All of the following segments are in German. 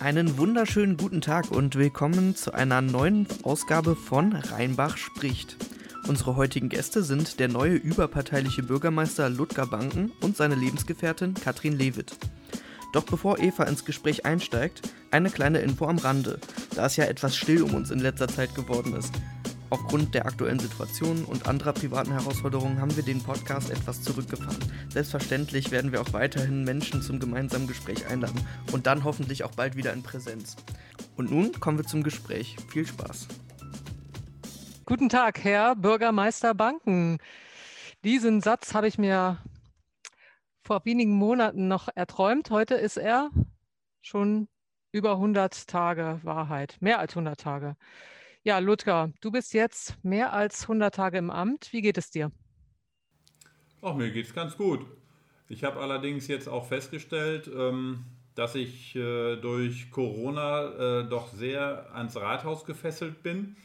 Einen wunderschönen guten Tag und willkommen zu einer neuen Ausgabe von Rheinbach spricht. Unsere heutigen Gäste sind der neue überparteiliche Bürgermeister Ludger Banken und seine Lebensgefährtin Katrin Lewitt. Doch bevor Eva ins Gespräch einsteigt, eine kleine Info am Rande, da es ja etwas still um uns in letzter Zeit geworden ist. Aufgrund der aktuellen Situation und anderer privaten Herausforderungen haben wir den Podcast etwas zurückgefahren. Selbstverständlich werden wir auch weiterhin Menschen zum gemeinsamen Gespräch einladen und dann hoffentlich auch bald wieder in Präsenz. Und nun kommen wir zum Gespräch. Viel Spaß. Guten Tag, Herr Bürgermeister Banken. Diesen Satz habe ich mir vor wenigen Monaten noch erträumt. Heute ist er schon über 100 Tage Wahrheit, mehr als 100 Tage. Ja, Ludger, du bist jetzt mehr als 100 Tage im Amt. Wie geht es dir? Ach, mir geht es ganz gut. Ich habe allerdings jetzt auch festgestellt, ähm, dass ich äh, durch Corona äh, doch sehr ans Rathaus gefesselt bin.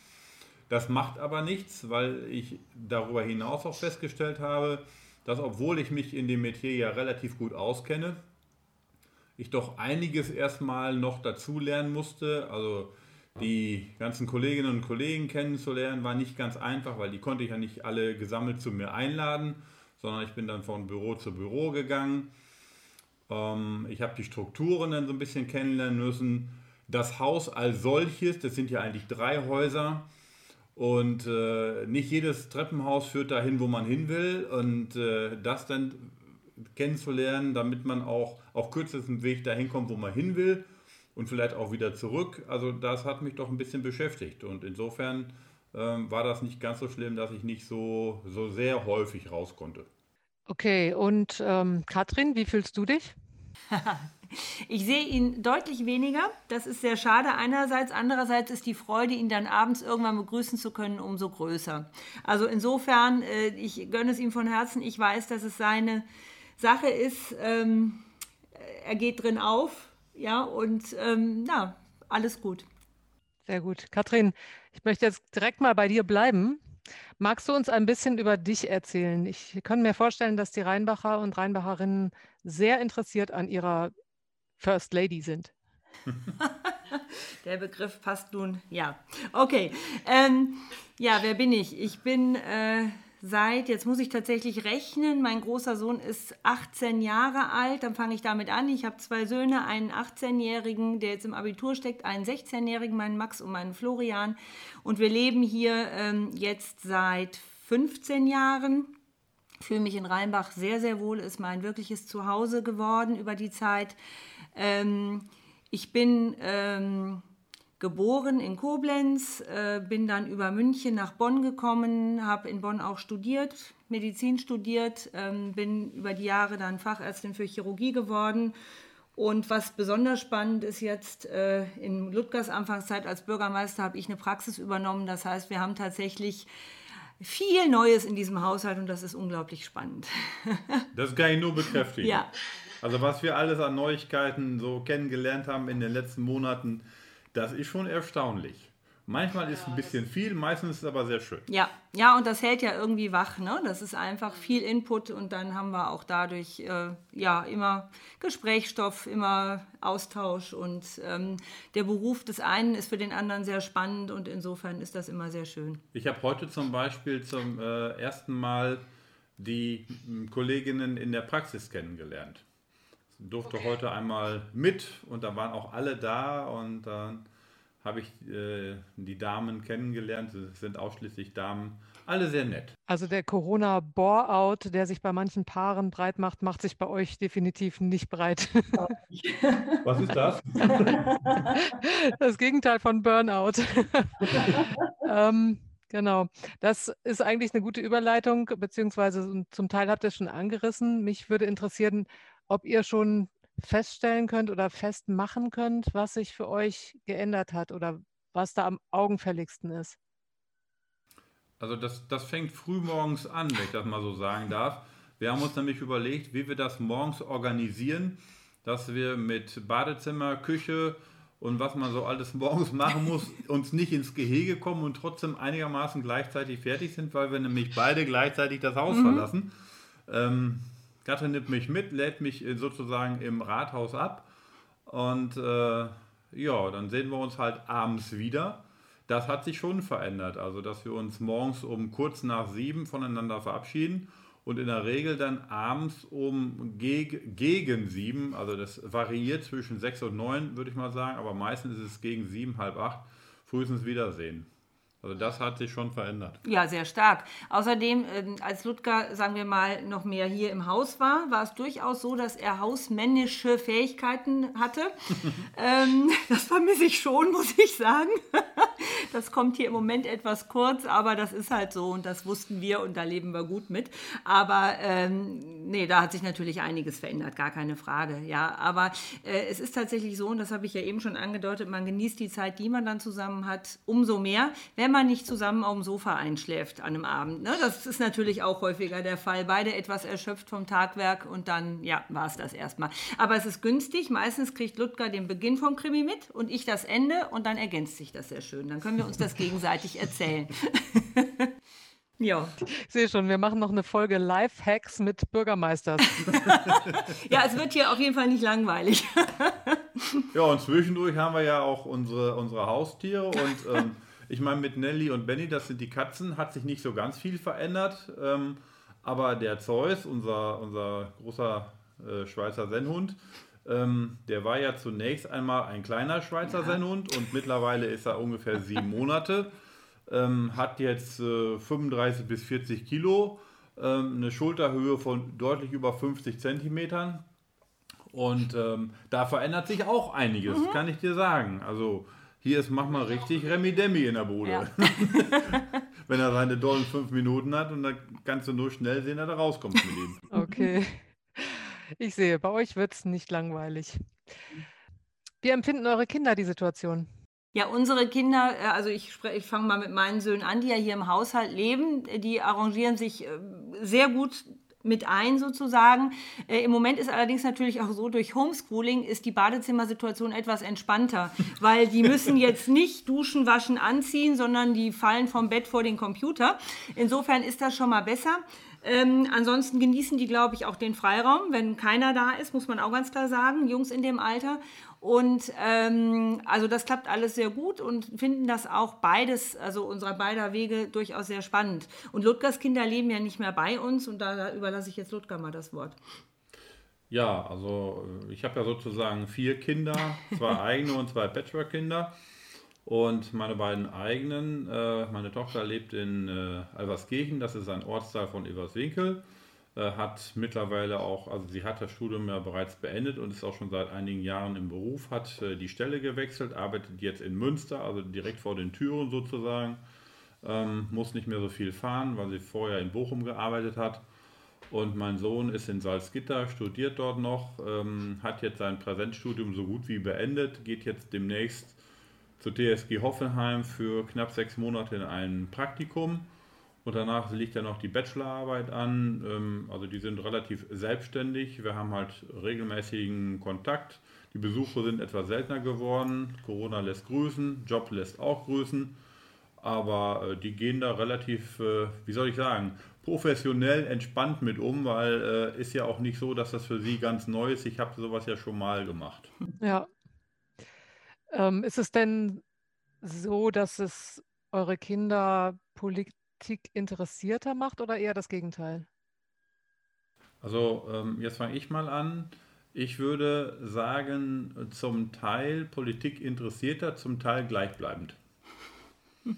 Das macht aber nichts, weil ich darüber hinaus auch festgestellt habe, dass obwohl ich mich in dem Metier ja relativ gut auskenne, ich doch einiges erstmal noch dazulernen musste. Also die ganzen Kolleginnen und Kollegen kennenzulernen, war nicht ganz einfach, weil die konnte ich ja nicht alle gesammelt zu mir einladen, sondern ich bin dann von Büro zu Büro gegangen. Ähm, ich habe die Strukturen dann so ein bisschen kennenlernen müssen. Das Haus als solches, das sind ja eigentlich drei Häuser. Und äh, nicht jedes Treppenhaus führt dahin, wo man hin will. Und äh, das dann kennenzulernen, damit man auch auf kürzestem Weg dahin kommt, wo man hin will und vielleicht auch wieder zurück. Also das hat mich doch ein bisschen beschäftigt und insofern ähm, war das nicht ganz so schlimm, dass ich nicht so, so sehr häufig raus konnte. Okay, und ähm, Katrin, wie fühlst du dich? Ich sehe ihn deutlich weniger. Das ist sehr schade einerseits. Andererseits ist die Freude, ihn dann abends irgendwann begrüßen zu können, umso größer. Also insofern, äh, ich gönne es ihm von Herzen. Ich weiß, dass es seine Sache ist. Ähm, er geht drin auf. Ja, und ähm, na, alles gut. Sehr gut. Katrin, ich möchte jetzt direkt mal bei dir bleiben. Magst du uns ein bisschen über dich erzählen? Ich kann mir vorstellen, dass die Rheinbacher und Rheinbacherinnen sehr interessiert an ihrer First Lady sind. Der Begriff passt nun, ja. Okay. Ähm, ja, wer bin ich? Ich bin äh, seit, jetzt muss ich tatsächlich rechnen, mein großer Sohn ist 18 Jahre alt, dann fange ich damit an. Ich habe zwei Söhne, einen 18-Jährigen, der jetzt im Abitur steckt, einen 16-Jährigen, meinen Max und meinen Florian. Und wir leben hier ähm, jetzt seit 15 Jahren. Fühle mich in Rheinbach sehr, sehr wohl, ist mein wirkliches Zuhause geworden über die Zeit. Ähm, ich bin... Ähm, geboren in Koblenz, äh, bin dann über München nach Bonn gekommen, habe in Bonn auch studiert, Medizin studiert, ähm, bin über die Jahre dann Fachärztin für Chirurgie geworden. Und was besonders spannend ist jetzt, äh, in Ludgers Anfangszeit als Bürgermeister habe ich eine Praxis übernommen. Das heißt, wir haben tatsächlich viel Neues in diesem Haushalt und das ist unglaublich spannend. das kann ich nur bekräftigen. Ja. Also was wir alles an Neuigkeiten so kennengelernt haben in den letzten Monaten, das ist schon erstaunlich. Manchmal ist es ein bisschen viel, meistens ist es aber sehr schön. Ja, ja, und das hält ja irgendwie wach. Ne? Das ist einfach viel Input und dann haben wir auch dadurch äh, ja immer Gesprächsstoff, immer Austausch und ähm, der Beruf des einen ist für den anderen sehr spannend und insofern ist das immer sehr schön. Ich habe heute zum Beispiel zum äh, ersten Mal die äh, Kolleginnen in der Praxis kennengelernt durfte okay. heute einmal mit und da waren auch alle da und dann habe ich äh, die Damen kennengelernt. Es sind ausschließlich Damen, alle sehr nett. Also der Corona-Bore-out, der sich bei manchen Paaren breit macht, macht sich bei euch definitiv nicht breit. Was ist das? Das Gegenteil von Burnout. ähm, Genau, das ist eigentlich eine gute Überleitung, beziehungsweise zum Teil habt ihr es schon angerissen. Mich würde interessieren, ob ihr schon feststellen könnt oder festmachen könnt, was sich für euch geändert hat oder was da am augenfälligsten ist. Also das, das fängt früh morgens an, wenn ich das mal so sagen darf. Wir haben uns nämlich überlegt, wie wir das morgens organisieren, dass wir mit Badezimmer, Küche und was man so alles morgens machen muss, uns nicht ins Gehege kommen und trotzdem einigermaßen gleichzeitig fertig sind, weil wir nämlich beide gleichzeitig das Haus mhm. verlassen. Ähm, Katrin nimmt mich mit, lädt mich sozusagen im Rathaus ab und äh, ja, dann sehen wir uns halt abends wieder. Das hat sich schon verändert. Also, dass wir uns morgens um kurz nach sieben voneinander verabschieden und in der Regel dann abends um geg gegen sieben, also das variiert zwischen sechs und neun, würde ich mal sagen, aber meistens ist es gegen sieben, halb acht, frühestens Wiedersehen. Also das hat sich schon verändert. Ja, sehr stark. Außerdem, ähm, als Ludger, sagen wir mal, noch mehr hier im Haus war, war es durchaus so, dass er hausmännische Fähigkeiten hatte. ähm, das vermisse ich schon, muss ich sagen. Das kommt hier im Moment etwas kurz, aber das ist halt so und das wussten wir und da leben wir gut mit. Aber ähm, nee, da hat sich natürlich einiges verändert, gar keine Frage. Ja, aber äh, es ist tatsächlich so, und das habe ich ja eben schon angedeutet, man genießt die Zeit, die man dann zusammen hat, umso mehr, wenn man nicht zusammen auf dem Sofa einschläft an einem Abend. Ne? Das ist natürlich auch häufiger der Fall. Beide etwas erschöpft vom Tagwerk und dann, ja, war es das erstmal. Aber es ist günstig. Meistens kriegt Ludger den Beginn vom Krimi mit und ich das Ende und dann ergänzt sich das sehr schön. Dann können wir uns das gegenseitig erzählen. Ja. Ich sehe schon, wir machen noch eine Folge Live-Hacks mit Bürgermeisters. ja, es wird hier auf jeden Fall nicht langweilig. ja, und zwischendurch haben wir ja auch unsere, unsere Haustiere und ähm, ich meine, mit Nelly und Benny, das sind die Katzen, hat sich nicht so ganz viel verändert. Ähm, aber der Zeus, unser, unser großer äh, Schweizer Sennhund, ähm, der war ja zunächst einmal ein kleiner Schweizer ja. Sennhund und mittlerweile ist er ungefähr sieben Monate. Ähm, hat jetzt äh, 35 bis 40 Kilo, ähm, eine Schulterhöhe von deutlich über 50 Zentimetern. Und ähm, da verändert sich auch einiges, mhm. kann ich dir sagen. Also hier ist mach mal richtig Remi Demi in der Bude. Ja. Wenn er seine dollen fünf Minuten hat und dann kannst du nur schnell sehen, dass er rauskommt mit ihm. Okay. Ich sehe, bei euch wird es nicht langweilig. Wie empfinden eure Kinder die Situation? Ja, unsere Kinder, äh, also ich, ich fange mal mit meinen Söhnen an, die ja hier im Haushalt leben, die arrangieren sich äh, sehr gut mit ein sozusagen. Äh, Im Moment ist allerdings natürlich auch so, durch Homeschooling ist die Badezimmersituation etwas entspannter, weil die müssen jetzt nicht duschen, waschen, anziehen, sondern die fallen vom Bett vor den Computer. Insofern ist das schon mal besser. Ähm, ansonsten genießen die, glaube ich, auch den Freiraum, wenn keiner da ist, muss man auch ganz klar sagen, Jungs in dem Alter. Und ähm, also das klappt alles sehr gut und finden das auch beides, also unserer beider Wege durchaus sehr spannend. Und Ludgers Kinder leben ja nicht mehr bei uns und da überlasse ich jetzt Ludger mal das Wort. Ja, also äh, ich habe ja sozusagen vier Kinder, zwei eigene und zwei Patchwork-Kinder. Und meine beiden eigenen, äh, meine Tochter lebt in äh, Alverskirchen, das ist ein Ortsteil von Everswinkel. Äh, hat mittlerweile auch, also sie hat das Studium ja bereits beendet und ist auch schon seit einigen Jahren im Beruf, hat äh, die Stelle gewechselt, arbeitet jetzt in Münster, also direkt vor den Türen sozusagen, ähm, muss nicht mehr so viel fahren, weil sie vorher in Bochum gearbeitet hat. Und mein Sohn ist in Salzgitter, studiert dort noch, ähm, hat jetzt sein Präsenzstudium so gut wie beendet, geht jetzt demnächst zur TSG Hoffenheim für knapp sechs Monate in ein Praktikum und danach liegt ja noch die Bachelorarbeit an. Ähm, also die sind relativ selbstständig. Wir haben halt regelmäßigen Kontakt. Die Besuche sind etwas seltener geworden. Corona lässt grüßen, Job lässt auch grüßen. Aber äh, die gehen da relativ, äh, wie soll ich sagen, professionell entspannt mit um, weil äh, ist ja auch nicht so, dass das für sie ganz neu ist. Ich habe sowas ja schon mal gemacht. Ja. Ähm, ist es denn so, dass es eure Kinder Politik interessierter macht oder eher das Gegenteil? Also ähm, jetzt fange ich mal an. Ich würde sagen, zum Teil Politik interessierter, zum Teil gleichbleibend.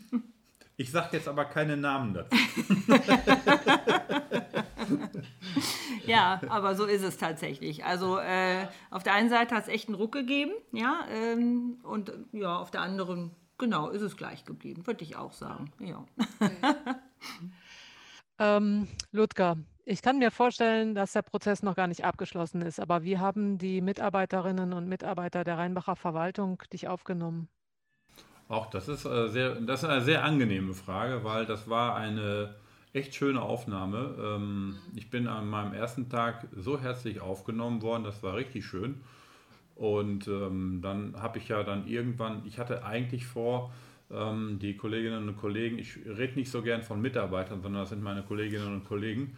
Ich sage jetzt aber keine Namen dazu. ja, aber so ist es tatsächlich. Also äh, auf der einen Seite hat es echt einen Ruck gegeben, ja, ähm, und ja, auf der anderen Genau, ist es gleich geblieben, würde ich auch sagen. Ja. Okay. ähm, Ludger, ich kann mir vorstellen, dass der Prozess noch gar nicht abgeschlossen ist, aber wie haben die Mitarbeiterinnen und Mitarbeiter der Rheinbacher Verwaltung dich aufgenommen? Auch das ist, äh, sehr, das ist eine sehr angenehme Frage, weil das war eine echt schöne Aufnahme. Ähm, ich bin an meinem ersten Tag so herzlich aufgenommen worden, das war richtig schön. Und ähm, dann habe ich ja dann irgendwann, ich hatte eigentlich vor, ähm, die Kolleginnen und Kollegen, ich rede nicht so gern von Mitarbeitern, sondern das sind meine Kolleginnen und Kollegen,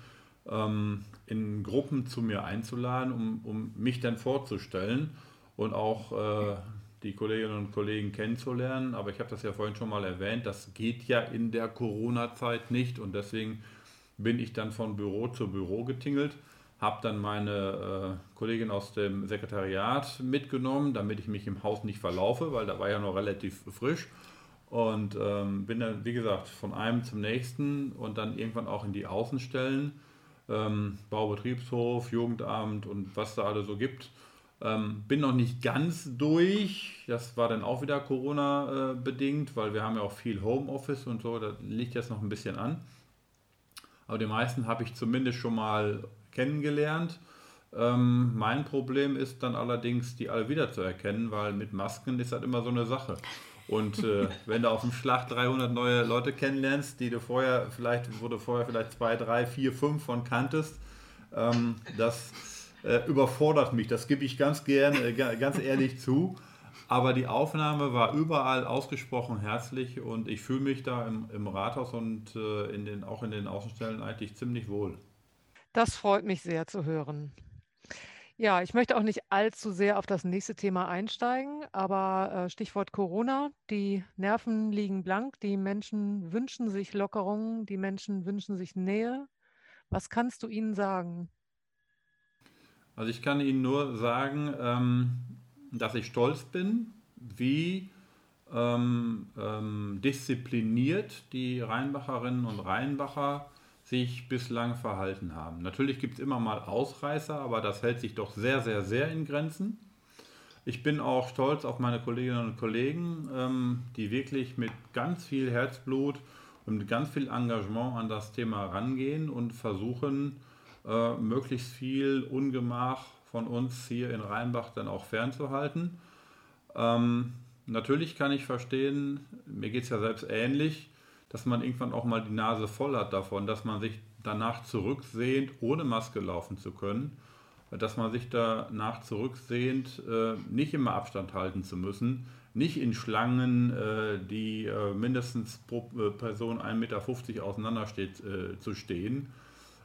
ähm, in Gruppen zu mir einzuladen, um, um mich dann vorzustellen und auch äh, die Kolleginnen und Kollegen kennenzulernen. Aber ich habe das ja vorhin schon mal erwähnt, das geht ja in der Corona-Zeit nicht und deswegen bin ich dann von Büro zu Büro getingelt, habe dann meine äh, Kollegin aus dem Sekretariat mitgenommen, damit ich mich im Haus nicht verlaufe, weil da war ja noch relativ frisch. Und ähm, bin dann, wie gesagt, von einem zum nächsten und dann irgendwann auch in die Außenstellen, ähm, Baubetriebshof, Jugendamt und was da alles so gibt. Ähm, bin noch nicht ganz durch. Das war dann auch wieder Corona-bedingt, äh, weil wir haben ja auch viel Homeoffice und so. Da liegt jetzt noch ein bisschen an. Aber die meisten habe ich zumindest schon mal kennengelernt. Ähm, mein Problem ist dann allerdings, die alle wiederzuerkennen, weil mit Masken ist das immer so eine Sache. Und äh, wenn du auf dem Schlag 300 neue Leute kennenlernst, die du vorher vielleicht, wo du vorher vielleicht zwei, drei, vier, fünf von kanntest, ähm, das äh, überfordert mich. Das gebe ich ganz gern, äh, ganz ehrlich zu. Aber die Aufnahme war überall ausgesprochen herzlich und ich fühle mich da im, im Rathaus und äh, in den, auch in den Außenstellen eigentlich ziemlich wohl. Das freut mich sehr zu hören. Ja, ich möchte auch nicht allzu sehr auf das nächste Thema einsteigen, aber äh, Stichwort Corona, die Nerven liegen blank, die Menschen wünschen sich Lockerungen, die Menschen wünschen sich Nähe. Was kannst du ihnen sagen? Also ich kann Ihnen nur sagen, ähm, dass ich stolz bin, wie ähm, ähm, diszipliniert die Rheinbacherinnen und Rheinbacher sich bislang verhalten haben. Natürlich gibt es immer mal Ausreißer, aber das hält sich doch sehr, sehr, sehr in Grenzen. Ich bin auch stolz auf meine Kolleginnen und Kollegen, ähm, die wirklich mit ganz viel Herzblut und mit ganz viel Engagement an das Thema rangehen und versuchen, äh, möglichst viel Ungemach von uns hier in Rheinbach dann auch fernzuhalten. Ähm, natürlich kann ich verstehen, mir geht es ja selbst ähnlich, dass man irgendwann auch mal die Nase voll hat davon, dass man sich danach zurücksehnt, ohne Maske laufen zu können, dass man sich danach zurücksehnt, äh, nicht immer Abstand halten zu müssen, nicht in Schlangen, äh, die äh, mindestens pro Person 1,50 Meter auseinandersteht, zu stehen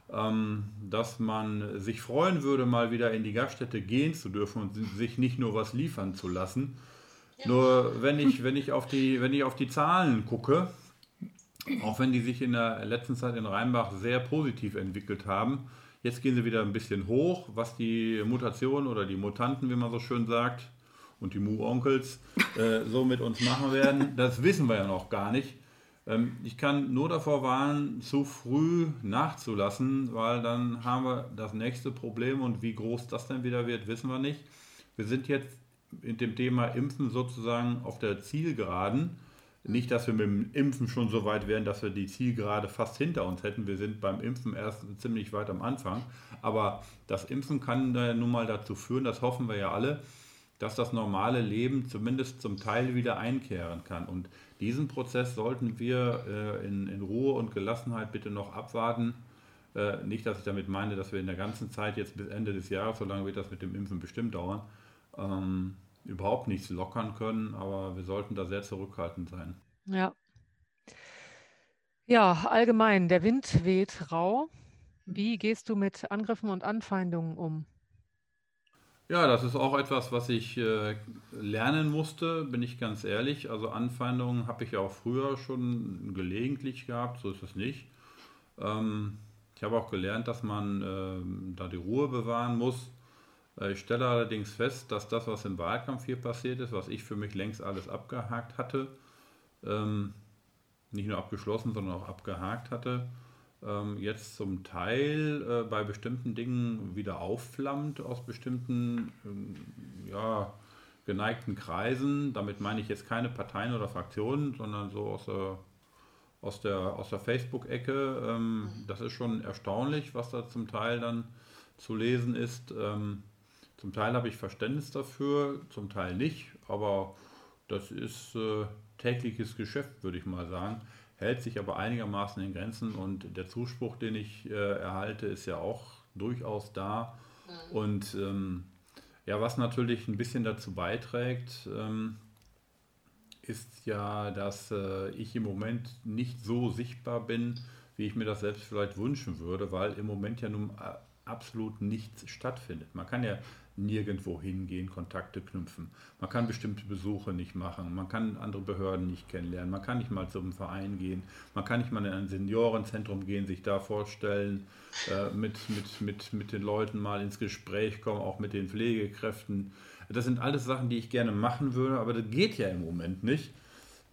dass man sich freuen würde, mal wieder in die Gaststätte gehen zu dürfen und sich nicht nur was liefern zu lassen. Ja. Nur wenn ich, wenn, ich auf die, wenn ich auf die Zahlen gucke, auch wenn die sich in der letzten Zeit in Rheinbach sehr positiv entwickelt haben, jetzt gehen sie wieder ein bisschen hoch, was die Mutationen oder die Mutanten, wie man so schön sagt, und die Mu-Onkels äh, so mit uns machen werden, das wissen wir ja noch gar nicht. Ähm, ich kann nur davor warnen, zu früh nachzulassen, weil dann haben wir das nächste Problem und wie groß das dann wieder wird, wissen wir nicht. Wir sind jetzt in dem Thema Impfen sozusagen auf der Zielgeraden. Nicht, dass wir mit dem Impfen schon so weit wären, dass wir die Zielgerade fast hinter uns hätten. Wir sind beim Impfen erst ziemlich weit am Anfang. Aber das Impfen kann nun mal dazu führen, das hoffen wir ja alle, dass das normale Leben zumindest zum Teil wieder einkehren kann. Und diesen Prozess sollten wir äh, in, in, Ruhe und Gelassenheit bitte noch abwarten. Äh, nicht, dass ich damit meine, dass wir in der ganzen Zeit jetzt bis Ende des Jahres, so lange wird das mit dem Impfen bestimmt dauern, ähm, überhaupt nichts lockern können, aber wir sollten da sehr zurückhaltend sein. Ja. Ja, allgemein, der Wind weht rau. Wie gehst du mit Angriffen und Anfeindungen um? Ja, das ist auch etwas, was ich äh, lernen musste, bin ich ganz ehrlich. Also Anfeindungen habe ich ja auch früher schon gelegentlich gehabt, so ist es nicht. Ähm, ich habe auch gelernt, dass man äh, da die Ruhe bewahren muss. Äh, ich stelle allerdings fest, dass das, was im Wahlkampf hier passiert ist, was ich für mich längst alles abgehakt hatte, ähm, nicht nur abgeschlossen, sondern auch abgehakt hatte, jetzt zum Teil äh, bei bestimmten Dingen wieder aufflammt aus bestimmten ähm, ja, geneigten Kreisen. Damit meine ich jetzt keine Parteien oder Fraktionen, sondern so aus der, aus der, aus der Facebook-Ecke. Ähm, das ist schon erstaunlich, was da zum Teil dann zu lesen ist. Ähm, zum Teil habe ich Verständnis dafür, zum Teil nicht, aber das ist äh, tägliches Geschäft, würde ich mal sagen hält sich aber einigermaßen in Grenzen und der Zuspruch, den ich äh, erhalte, ist ja auch durchaus da. Mhm. Und ähm, ja, was natürlich ein bisschen dazu beiträgt, ähm, ist ja, dass äh, ich im Moment nicht so sichtbar bin, wie ich mir das selbst vielleicht wünschen würde, weil im Moment ja nun äh, absolut nichts stattfindet. Man kann ja nirgendwo hingehen, Kontakte knüpfen. Man kann bestimmte Besuche nicht machen, man kann andere Behörden nicht kennenlernen, man kann nicht mal zum Verein gehen, man kann nicht mal in ein Seniorenzentrum gehen, sich da vorstellen, äh, mit, mit, mit, mit den Leuten mal ins Gespräch kommen, auch mit den Pflegekräften. Das sind alles Sachen, die ich gerne machen würde, aber das geht ja im Moment nicht.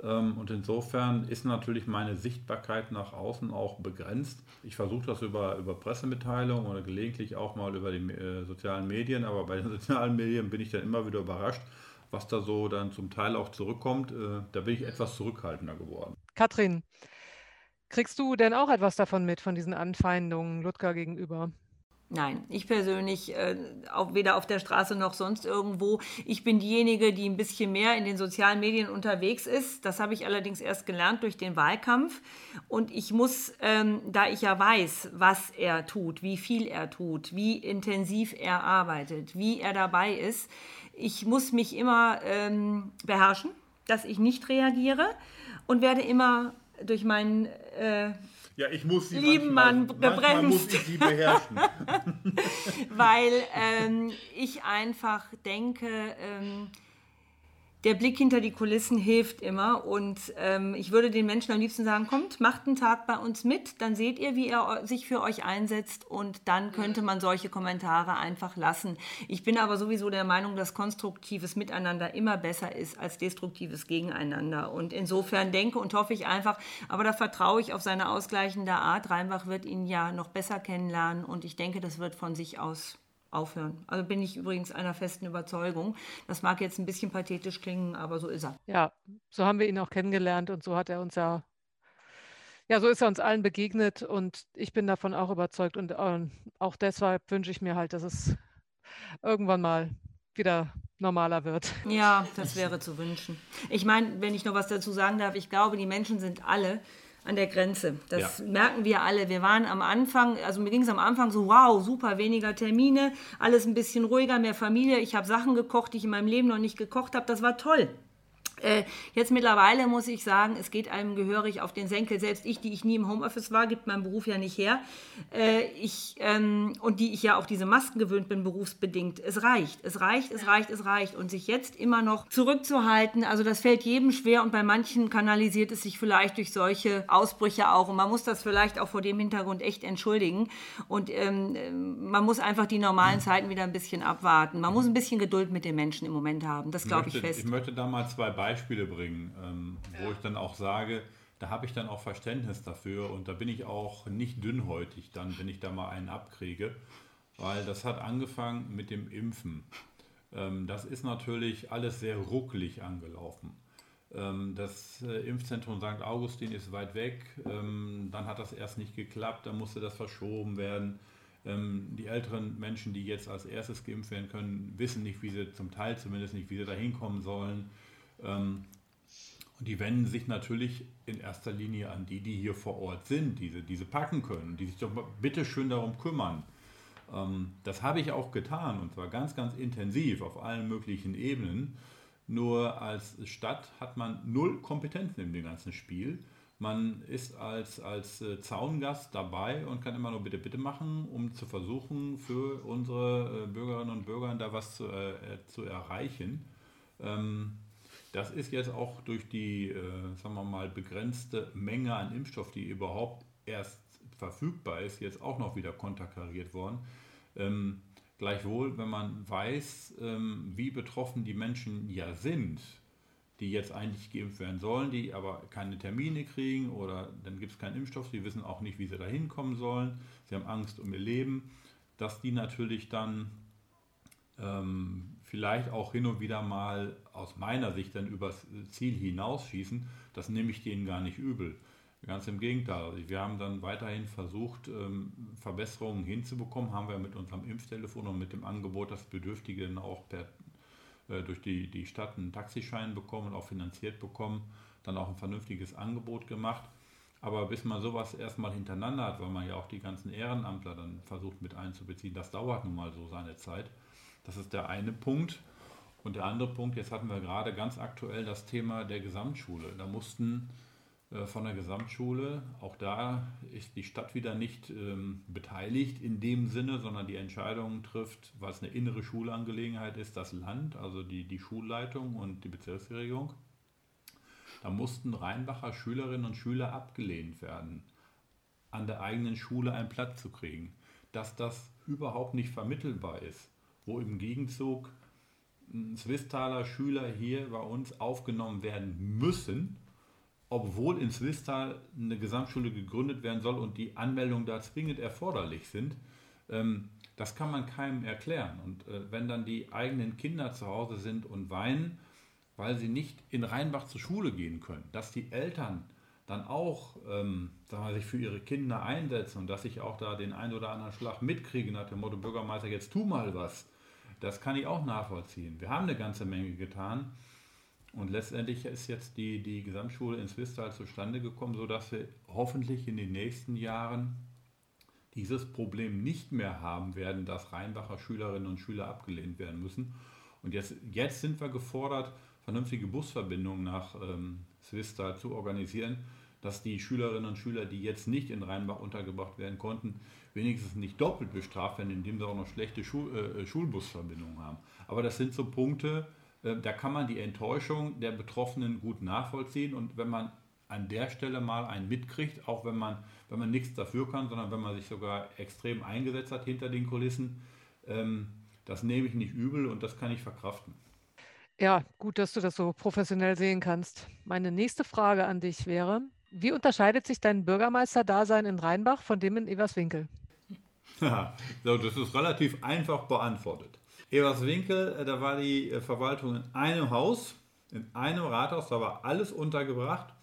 Ähm, und insofern ist natürlich meine Sichtbarkeit nach außen auch begrenzt. Ich versuche das über, über Pressemitteilungen oder gelegentlich auch mal über die äh, sozialen Medien, aber bei den sozialen Medien bin ich dann immer wieder überrascht, was da so dann zum Teil auch zurückkommt. Äh, da bin ich etwas zurückhaltender geworden. Katrin, kriegst du denn auch etwas davon mit, von diesen Anfeindungen Ludger gegenüber? Nein, ich persönlich äh, auch weder auf der Straße noch sonst irgendwo. Ich bin diejenige, die ein bisschen mehr in den sozialen Medien unterwegs ist. Das habe ich allerdings erst gelernt durch den Wahlkampf. Und ich muss, ähm, da ich ja weiß, was er tut, wie viel er tut, wie intensiv er arbeitet, wie er dabei ist, ich muss mich immer ähm, beherrschen, dass ich nicht reagiere und werde immer durch meinen äh, ja, ich muss sie lieben Mann gebremst. muss ich sie beherrschen. Weil ähm, ich einfach denke, ähm, der Blick hinter die Kulissen hilft immer. Und ähm, ich würde den Menschen am liebsten sagen, kommt, macht einen Tag bei uns mit, dann seht ihr, wie er sich für euch einsetzt und dann könnte man solche Kommentare einfach lassen. Ich bin aber sowieso der Meinung, dass konstruktives Miteinander immer besser ist als destruktives Gegeneinander. Und insofern denke und hoffe ich einfach, aber da vertraue ich auf seine ausgleichende Art. Rheinbach wird ihn ja noch besser kennenlernen und ich denke, das wird von sich aus aufhören. Also bin ich übrigens einer festen Überzeugung. Das mag jetzt ein bisschen pathetisch klingen, aber so ist er. Ja, so haben wir ihn auch kennengelernt und so hat er uns ja, ja, so ist er uns allen begegnet und ich bin davon auch überzeugt und äh, auch deshalb wünsche ich mir halt, dass es irgendwann mal wieder normaler wird. Ja, das wäre zu wünschen. Ich meine, wenn ich noch was dazu sagen darf, ich glaube, die Menschen sind alle an der Grenze. Das ja. merken wir alle. Wir waren am Anfang, also mir ging es am Anfang so, wow, super, weniger Termine, alles ein bisschen ruhiger, mehr Familie. Ich habe Sachen gekocht, die ich in meinem Leben noch nicht gekocht habe. Das war toll. Äh, jetzt mittlerweile muss ich sagen, es geht einem gehörig auf den Senkel. Selbst ich, die ich nie im Homeoffice war, gibt mein Beruf ja nicht her. Äh, ich, ähm, und die ich ja auch diese Masken gewöhnt bin, berufsbedingt. Es reicht, es reicht, es reicht, es reicht. Und sich jetzt immer noch zurückzuhalten, also das fällt jedem schwer und bei manchen kanalisiert es sich vielleicht durch solche Ausbrüche auch. Und man muss das vielleicht auch vor dem Hintergrund echt entschuldigen. Und ähm, man muss einfach die normalen Zeiten wieder ein bisschen abwarten. Man muss ein bisschen Geduld mit den Menschen im Moment haben. Das glaube ich fest. Ich möchte da mal zwei Beispiele Beispiele bringen, ähm, wo ja. ich dann auch sage, da habe ich dann auch Verständnis dafür und da bin ich auch nicht dünnhäutig dann, wenn ich da mal einen abkriege, weil das hat angefangen mit dem Impfen. Ähm, das ist natürlich alles sehr ruckelig angelaufen. Ähm, das äh, Impfzentrum St. Augustin ist weit weg, ähm, dann hat das erst nicht geklappt, dann musste das verschoben werden. Ähm, die älteren Menschen, die jetzt als erstes geimpft werden können, wissen nicht, wie sie zum Teil zumindest nicht, wie sie da hinkommen sollen. Ähm, und die wenden sich natürlich in erster Linie an die, die hier vor Ort sind, diese, diese packen können, die sich doch bitte schön darum kümmern. Ähm, das habe ich auch getan und zwar ganz, ganz intensiv auf allen möglichen Ebenen. Nur als Stadt hat man null Kompetenzen in dem ganzen Spiel. Man ist als, als äh, Zaungast dabei und kann immer nur bitte, bitte machen, um zu versuchen, für unsere äh, Bürgerinnen und Bürger da was zu, äh, zu erreichen. Ähm, das ist jetzt auch durch die, äh, sagen wir mal, begrenzte Menge an Impfstoff, die überhaupt erst verfügbar ist, jetzt auch noch wieder konterkariert worden. Ähm, gleichwohl, wenn man weiß, ähm, wie betroffen die Menschen ja sind, die jetzt eigentlich geimpft werden sollen, die aber keine Termine kriegen oder dann gibt es keinen Impfstoff, sie wissen auch nicht, wie sie da hinkommen sollen, sie haben Angst um ihr Leben, dass die natürlich dann ähm, vielleicht auch hin und wieder mal aus meiner Sicht dann übers Ziel hinausschießen, das nehme ich denen gar nicht übel. Ganz im Gegenteil. Wir haben dann weiterhin versucht, ähm, Verbesserungen hinzubekommen, haben wir mit unserem Impftelefon und mit dem Angebot, dass Bedürftige dann auch per, äh, durch die, die Stadt einen Taxischein bekommen und auch finanziert bekommen, dann auch ein vernünftiges Angebot gemacht. Aber bis man sowas erstmal hintereinander hat, weil man ja auch die ganzen Ehrenamtler dann versucht mit einzubeziehen, das dauert nun mal so seine Zeit. Das ist der eine Punkt. Und der andere Punkt, jetzt hatten wir gerade ganz aktuell das Thema der Gesamtschule. Da mussten äh, von der Gesamtschule. Auch da ist die Stadt wieder nicht ähm, beteiligt in dem Sinne, sondern die Entscheidungen trifft, was eine innere Schulangelegenheit ist, das Land, also die, die Schulleitung und die Bezirksregierung. Da mussten Rheinbacher Schülerinnen und Schüler abgelehnt werden, an der eigenen Schule einen Platz zu kriegen. Dass das überhaupt nicht vermittelbar ist, wo im Gegenzug Swisstaler Schüler hier bei uns aufgenommen werden müssen, obwohl in Swisttal eine Gesamtschule gegründet werden soll und die Anmeldungen da zwingend erforderlich sind. Ähm, das kann man keinem erklären. Und äh, wenn dann die eigenen Kinder zu Hause sind und weinen, weil sie nicht in Rheinbach zur Schule gehen können, dass die Eltern dann auch ähm, sich für ihre Kinder einsetzen und dass ich auch da den einen oder anderen Schlag mitkriege nach dem Motto Bürgermeister, jetzt tu mal was. Das kann ich auch nachvollziehen. Wir haben eine ganze Menge getan. Und letztendlich ist jetzt die, die Gesamtschule in Swistal zustande gekommen, sodass wir hoffentlich in den nächsten Jahren dieses Problem nicht mehr haben werden, dass Rheinbacher Schülerinnen und Schüler abgelehnt werden müssen. Und jetzt, jetzt sind wir gefordert, vernünftige Busverbindungen nach ähm, Swistal zu organisieren, dass die Schülerinnen und Schüler, die jetzt nicht in Rheinbach untergebracht werden konnten, wenigstens nicht doppelt bestraft werden, indem sie auch noch schlechte Schul äh, Schulbusverbindungen haben. Aber das sind so Punkte, äh, da kann man die Enttäuschung der Betroffenen gut nachvollziehen und wenn man an der Stelle mal einen mitkriegt, auch wenn man, wenn man nichts dafür kann, sondern wenn man sich sogar extrem eingesetzt hat hinter den Kulissen, ähm, das nehme ich nicht übel und das kann ich verkraften. Ja, gut, dass du das so professionell sehen kannst. Meine nächste Frage an dich wäre, wie unterscheidet sich dein Bürgermeister-Dasein in Rheinbach von dem in Everswinkel? Ja, das ist relativ einfach beantwortet. Everswinkel, äh, da war die äh, Verwaltung in einem Haus, in einem Rathaus, da war alles untergebracht.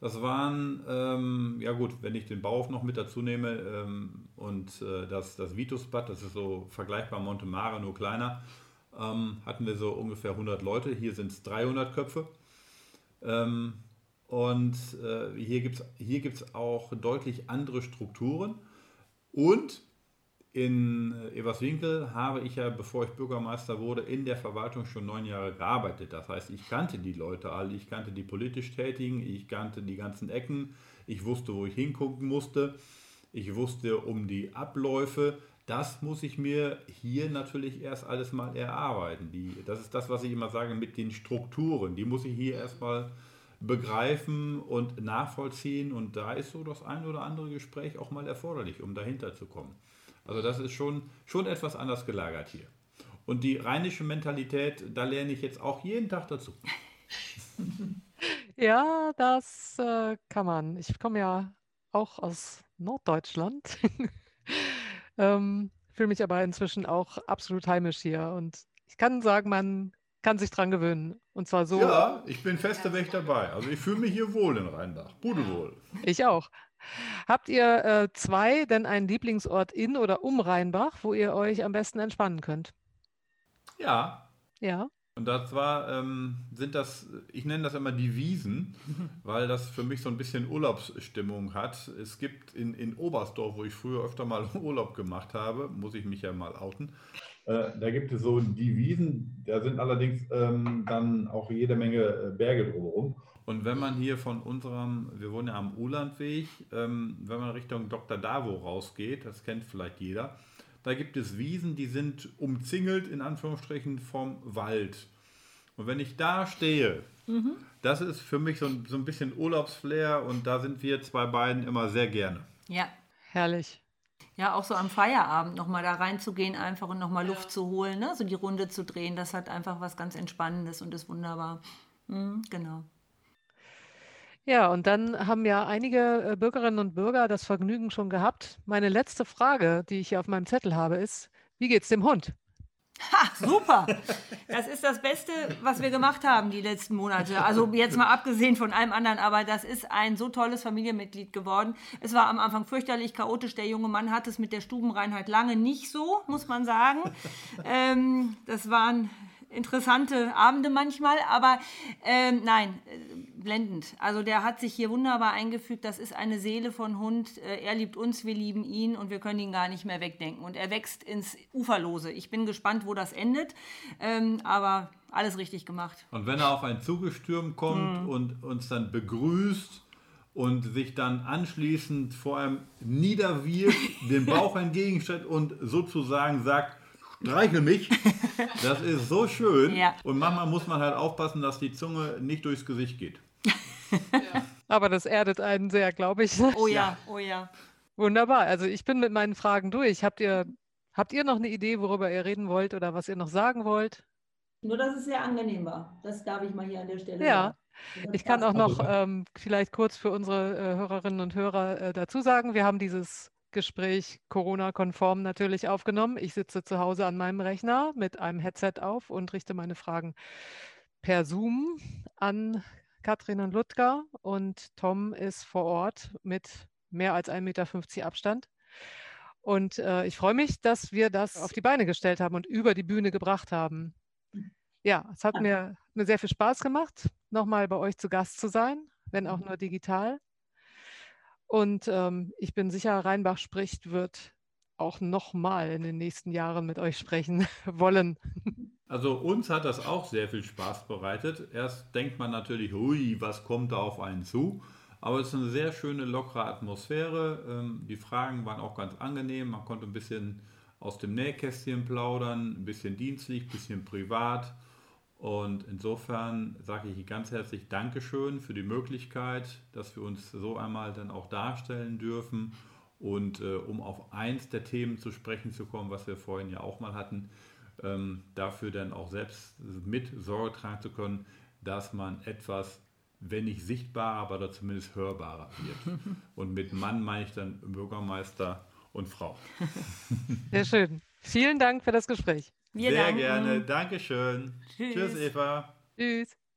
Das waren, ähm, ja gut, wenn ich den Bauhof noch mit dazu nehme ähm, und äh, das, das Vitusbad, das ist so vergleichbar Montemare, nur kleiner, ähm, hatten wir so ungefähr 100 Leute. Hier sind es 300 Köpfe. Ähm, und äh, hier gibt es hier gibt's auch deutlich andere Strukturen. Und in äh, Everswinkel habe ich ja, bevor ich Bürgermeister wurde, in der Verwaltung schon neun Jahre gearbeitet. Das heißt, ich kannte die Leute alle, ich kannte die politisch Tätigen, ich kannte die ganzen Ecken, ich wusste, wo ich hingucken musste, ich wusste um die Abläufe. Das muss ich mir hier natürlich erst alles mal erarbeiten. Die, das ist das, was ich immer sage mit den Strukturen. Die muss ich hier erstmal begreifen und nachvollziehen. Und da ist so das ein oder andere Gespräch auch mal erforderlich, um dahinter zu kommen. Also das ist schon, schon etwas anders gelagert hier. Und die rheinische Mentalität, da lerne ich jetzt auch jeden Tag dazu. Ja, das äh, kann man. Ich komme ja auch aus Norddeutschland, ähm, fühle mich aber inzwischen auch absolut heimisch hier. Und ich kann sagen, man kann sich dran gewöhnen. Und zwar so. Ja, ich bin feste Weg dabei. Also ich fühle mich hier wohl in Rheinbach. Pudelwohl. Ich auch. Habt ihr äh, zwei denn einen Lieblingsort in oder um Rheinbach, wo ihr euch am besten entspannen könnt? Ja. Ja. Und das war, ähm, sind das, ich nenne das immer die Wiesen, weil das für mich so ein bisschen Urlaubsstimmung hat. Es gibt in, in Oberstdorf, wo ich früher öfter mal Urlaub gemacht habe, muss ich mich ja mal outen, äh, da gibt es so die Wiesen, da sind allerdings ähm, dann auch jede Menge äh, Berge drumherum. Und wenn man hier von unserem, wir wohnen ja am Ulandweg, ähm, wenn man Richtung Dr. Davo rausgeht, das kennt vielleicht jeder, da gibt es Wiesen, die sind umzingelt in Anführungsstrichen vom Wald. Und wenn ich da stehe, mhm. das ist für mich so ein, so ein bisschen Urlaubsflair und da sind wir zwei beiden immer sehr gerne. Ja. Herrlich. Ja, auch so am Feierabend nochmal da reinzugehen einfach und nochmal Luft zu holen, ne? so die Runde zu drehen, das hat einfach was ganz Entspannendes und ist wunderbar. Mhm, genau. Ja, und dann haben ja einige äh, Bürgerinnen und Bürger das Vergnügen schon gehabt. Meine letzte Frage, die ich hier auf meinem Zettel habe, ist, wie geht's dem Hund? Ha, super. Das ist das Beste, was wir gemacht haben die letzten Monate. Also jetzt mal abgesehen von allem anderen, aber das ist ein so tolles Familienmitglied geworden. Es war am Anfang fürchterlich chaotisch. Der junge Mann hat es mit der Stubenreinheit lange nicht so, muss man sagen. Ähm, das waren interessante Abende manchmal, aber ähm, nein, blendend. Also der hat sich hier wunderbar eingefügt. Das ist eine Seele von Hund. Äh, er liebt uns, wir lieben ihn und wir können ihn gar nicht mehr wegdenken. Und er wächst ins Uferlose. Ich bin gespannt, wo das endet, ähm, aber alles richtig gemacht. Und wenn er auf ein Zugestürm kommt mhm. und uns dann begrüßt und sich dann anschließend vor einem niederwirft, den Bauch entgegenstellt und sozusagen sagt, streichel mich. Das ist so schön. Ja. Und manchmal muss man halt aufpassen, dass die Zunge nicht durchs Gesicht geht. Ja. Aber das erdet einen sehr, glaube ich. Oh ja, oh ja. Wunderbar. Also ich bin mit meinen Fragen durch. Habt ihr, habt ihr noch eine Idee, worüber ihr reden wollt oder was ihr noch sagen wollt? Nur, dass es sehr angenehm war. Das darf ich mal hier an der Stelle ja. sagen. Ich kann auch noch ähm, vielleicht kurz für unsere äh, Hörerinnen und Hörer äh, dazu sagen, wir haben dieses Gespräch Corona-konform natürlich aufgenommen. Ich sitze zu Hause an meinem Rechner mit einem Headset auf und richte meine Fragen per Zoom an Katrin und Ludger und Tom ist vor Ort mit mehr als 1,50 Meter Abstand. Und äh, ich freue mich, dass wir das auf die Beine gestellt haben und über die Bühne gebracht haben. Ja, es hat ja. Mir, mir sehr viel Spaß gemacht, nochmal bei euch zu Gast zu sein, wenn auch mhm. nur digital. Und ähm, ich bin sicher, Rheinbach spricht, wird auch nochmal in den nächsten Jahren mit euch sprechen wollen. Also uns hat das auch sehr viel Spaß bereitet. Erst denkt man natürlich, hui, was kommt da auf einen zu? Aber es ist eine sehr schöne, lockere Atmosphäre. Ähm, die Fragen waren auch ganz angenehm. Man konnte ein bisschen aus dem Nähkästchen plaudern, ein bisschen dienstlich, ein bisschen privat. Und insofern sage ich ganz herzlich Dankeschön für die Möglichkeit, dass wir uns so einmal dann auch darstellen dürfen. Und äh, um auf eins der Themen zu sprechen zu kommen, was wir vorhin ja auch mal hatten, ähm, dafür dann auch selbst mit Sorge tragen zu können, dass man etwas, wenn nicht sichtbarer, aber zumindest hörbarer wird. Und mit Mann meine ich dann Bürgermeister und Frau. Sehr schön. Vielen Dank für das Gespräch. Wir Sehr danken. gerne. Dankeschön. Tschüss. Tschüss, Eva. Tschüss.